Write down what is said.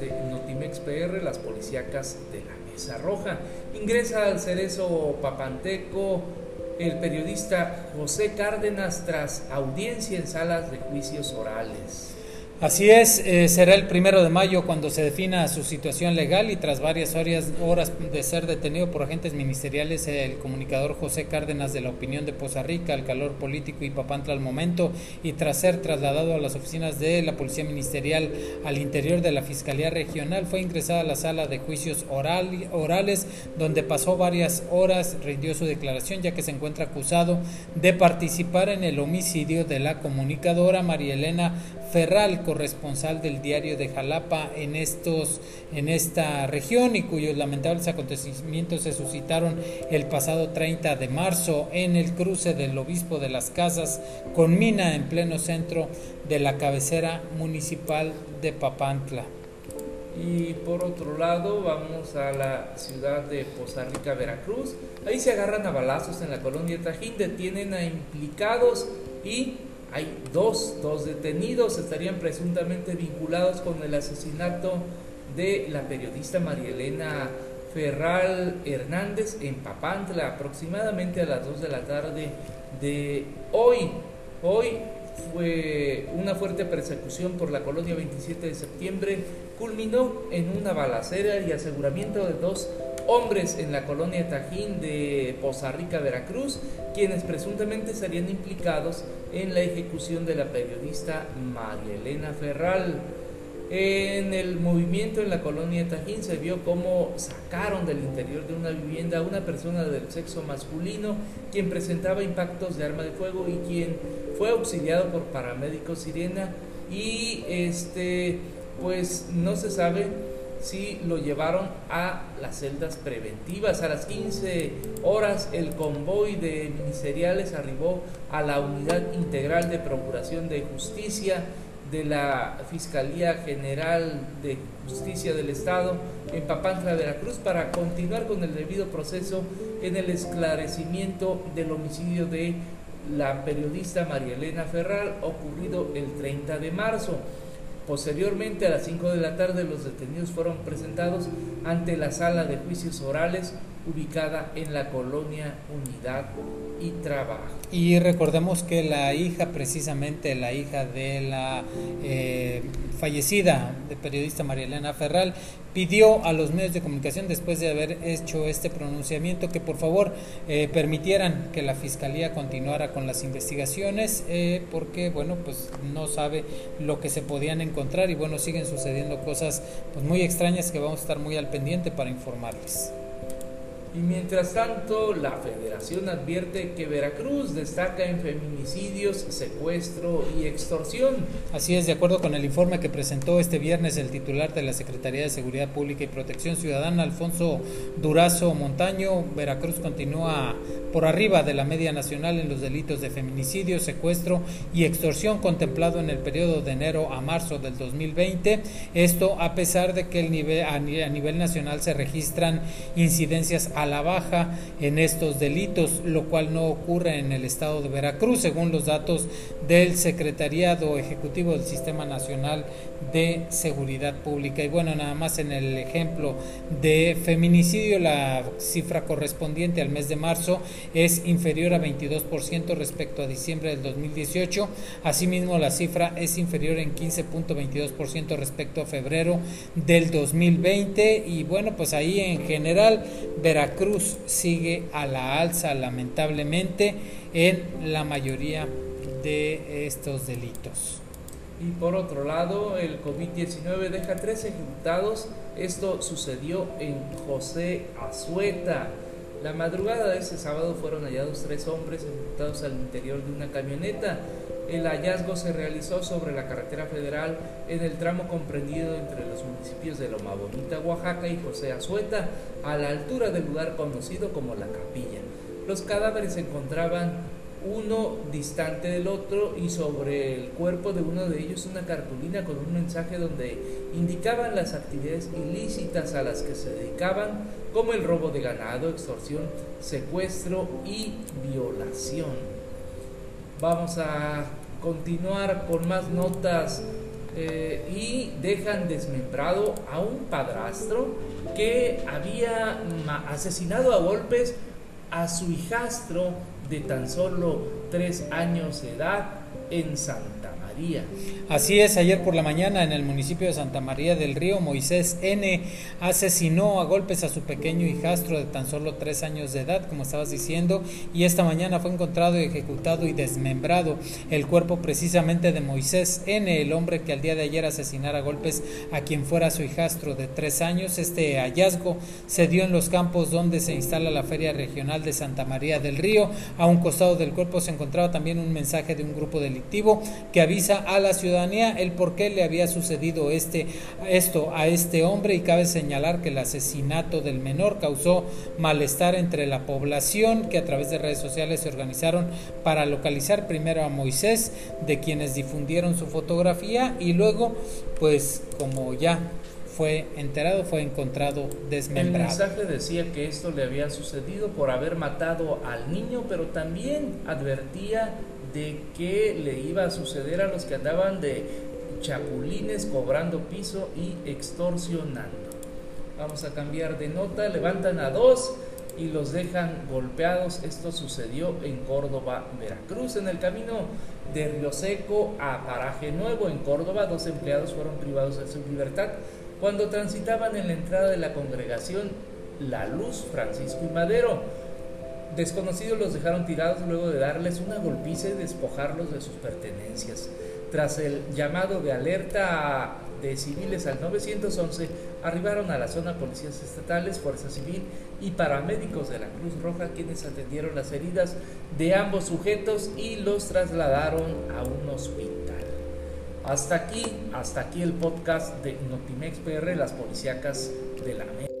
de Notimex PR, las policíacas de la Mesa Roja. Ingresa al cerezo Papanteco el periodista José Cárdenas tras audiencia en salas de juicios orales. Así es, eh, será el primero de mayo cuando se defina su situación legal y tras varias horas, horas, de ser detenido por agentes ministeriales, el comunicador José Cárdenas de la opinión de Poza Rica, el calor político y Papantla al momento, y tras ser trasladado a las oficinas de la Policía Ministerial al interior de la Fiscalía Regional, fue ingresado a la sala de juicios oral, orales, donde pasó varias horas, rindió su declaración, ya que se encuentra acusado de participar en el homicidio de la comunicadora María Elena Ferral, corresponsal del diario de Jalapa en estos en esta región y cuyos lamentables acontecimientos se suscitaron el pasado 30 de marzo en el cruce del Obispo de las Casas con mina en pleno centro de la cabecera municipal de Papantla. Y por otro lado, vamos a la ciudad de Poza Rica, Veracruz. Ahí se agarran a balazos en la colonia Tajín, detienen a implicados y hay dos, dos detenidos, estarían presuntamente vinculados con el asesinato de la periodista María Elena Ferral Hernández en Papantla, aproximadamente a las 2 de la tarde de hoy. Hoy fue una fuerte persecución por la colonia 27 de septiembre, culminó en una balacera y aseguramiento de dos hombres en la colonia Tajín de Poza Rica, Veracruz, quienes presuntamente serían implicados en la ejecución de la periodista María Ferral. En el movimiento en la colonia Tajín se vio cómo sacaron del interior de una vivienda a una persona del sexo masculino quien presentaba impactos de arma de fuego y quien fue auxiliado por paramédicos sirena y este pues no se sabe si lo llevaron a las celdas preventivas. A las 15 horas el convoy de ministeriales arribó a la Unidad Integral de Procuración de Justicia de la Fiscalía General de Justicia del Estado en Papantla, Veracruz, para continuar con el debido proceso en el esclarecimiento del homicidio de la periodista María Elena Ferral ocurrido el 30 de marzo. Posteriormente, a las 5 de la tarde, los detenidos fueron presentados ante la sala de juicios orales ubicada en la colonia Unidad y Trabajo. Y recordemos que la hija, precisamente la hija de la eh, fallecida de periodista María Elena Ferral, pidió a los medios de comunicación, después de haber hecho este pronunciamiento, que por favor eh, permitieran que la fiscalía continuara con las investigaciones, eh, porque bueno, pues no sabe lo que se podían encontrar y bueno, siguen sucediendo cosas pues muy extrañas que vamos a estar muy al pendiente para informarles. Y mientras tanto, la federación advierte que Veracruz destaca en feminicidios, secuestro y extorsión. Así es, de acuerdo con el informe que presentó este viernes el titular de la Secretaría de Seguridad Pública y Protección Ciudadana, Alfonso Durazo Montaño, Veracruz continúa por arriba de la media nacional en los delitos de feminicidio, secuestro y extorsión contemplado en el periodo de enero a marzo del 2020. Esto a pesar de que el nivel, a nivel nacional se registran incidencias a la baja en estos delitos, lo cual no ocurre en el estado de Veracruz, según los datos del Secretariado Ejecutivo del Sistema Nacional de Seguridad Pública. Y bueno, nada más en el ejemplo de feminicidio, la cifra correspondiente al mes de marzo es inferior a 22% respecto a diciembre del 2018. Asimismo, la cifra es inferior en 15.22% respecto a febrero del 2020. Y bueno, pues ahí en general Veracruz sigue a la alza lamentablemente en la mayoría de estos delitos. Y por otro lado, el COVID-19 deja tres ejecutados. Esto sucedió en José Azueta. La madrugada de ese sábado fueron hallados tres hombres ejecutados al interior de una camioneta. El hallazgo se realizó sobre la carretera federal en el tramo comprendido entre los municipios de Loma Bonita, Oaxaca y José Azueta, a la altura del lugar conocido como La Capilla. Los cadáveres se encontraban uno distante del otro y sobre el cuerpo de uno de ellos una cartulina con un mensaje donde indicaban las actividades ilícitas a las que se dedicaban, como el robo de ganado, extorsión, secuestro y violación. Vamos a continuar con más notas eh, y dejan desmembrado a un padrastro que había asesinado a golpes a su hijastro de tan solo tres años de edad en Santa Así es, ayer por la mañana en el municipio de Santa María del Río, Moisés N. asesinó a golpes a su pequeño hijastro de tan solo tres años de edad, como estabas diciendo, y esta mañana fue encontrado, ejecutado y desmembrado el cuerpo precisamente de Moisés N., el hombre que al día de ayer asesinara a golpes a quien fuera su hijastro de tres años. Este hallazgo se dio en los campos donde se instala la Feria Regional de Santa María del Río. A un costado del cuerpo se encontraba también un mensaje de un grupo delictivo que avisa a la ciudad el por qué le había sucedido este, esto a este hombre y cabe señalar que el asesinato del menor causó malestar entre la población que a través de redes sociales se organizaron para localizar primero a Moisés, de quienes difundieron su fotografía y luego, pues como ya fue enterado, fue encontrado desmembrado. El mensaje decía que esto le había sucedido por haber matado al niño, pero también advertía de qué le iba a suceder a los que andaban de chapulines cobrando piso y extorsionando. Vamos a cambiar de nota, levantan a dos y los dejan golpeados. Esto sucedió en Córdoba, Veracruz. En el camino de Río Seco a Paraje Nuevo, en Córdoba, dos empleados fueron privados de su libertad cuando transitaban en la entrada de la congregación La Luz, Francisco y Madero Desconocidos los dejaron tirados luego de darles una golpiza y despojarlos de sus pertenencias. Tras el llamado de alerta de civiles al 911, arribaron a la zona policías estatales, Fuerza Civil y paramédicos de la Cruz Roja quienes atendieron las heridas de ambos sujetos y los trasladaron a un hospital. Hasta aquí, hasta aquí el podcast de Notimex PR, las policíacas de la América.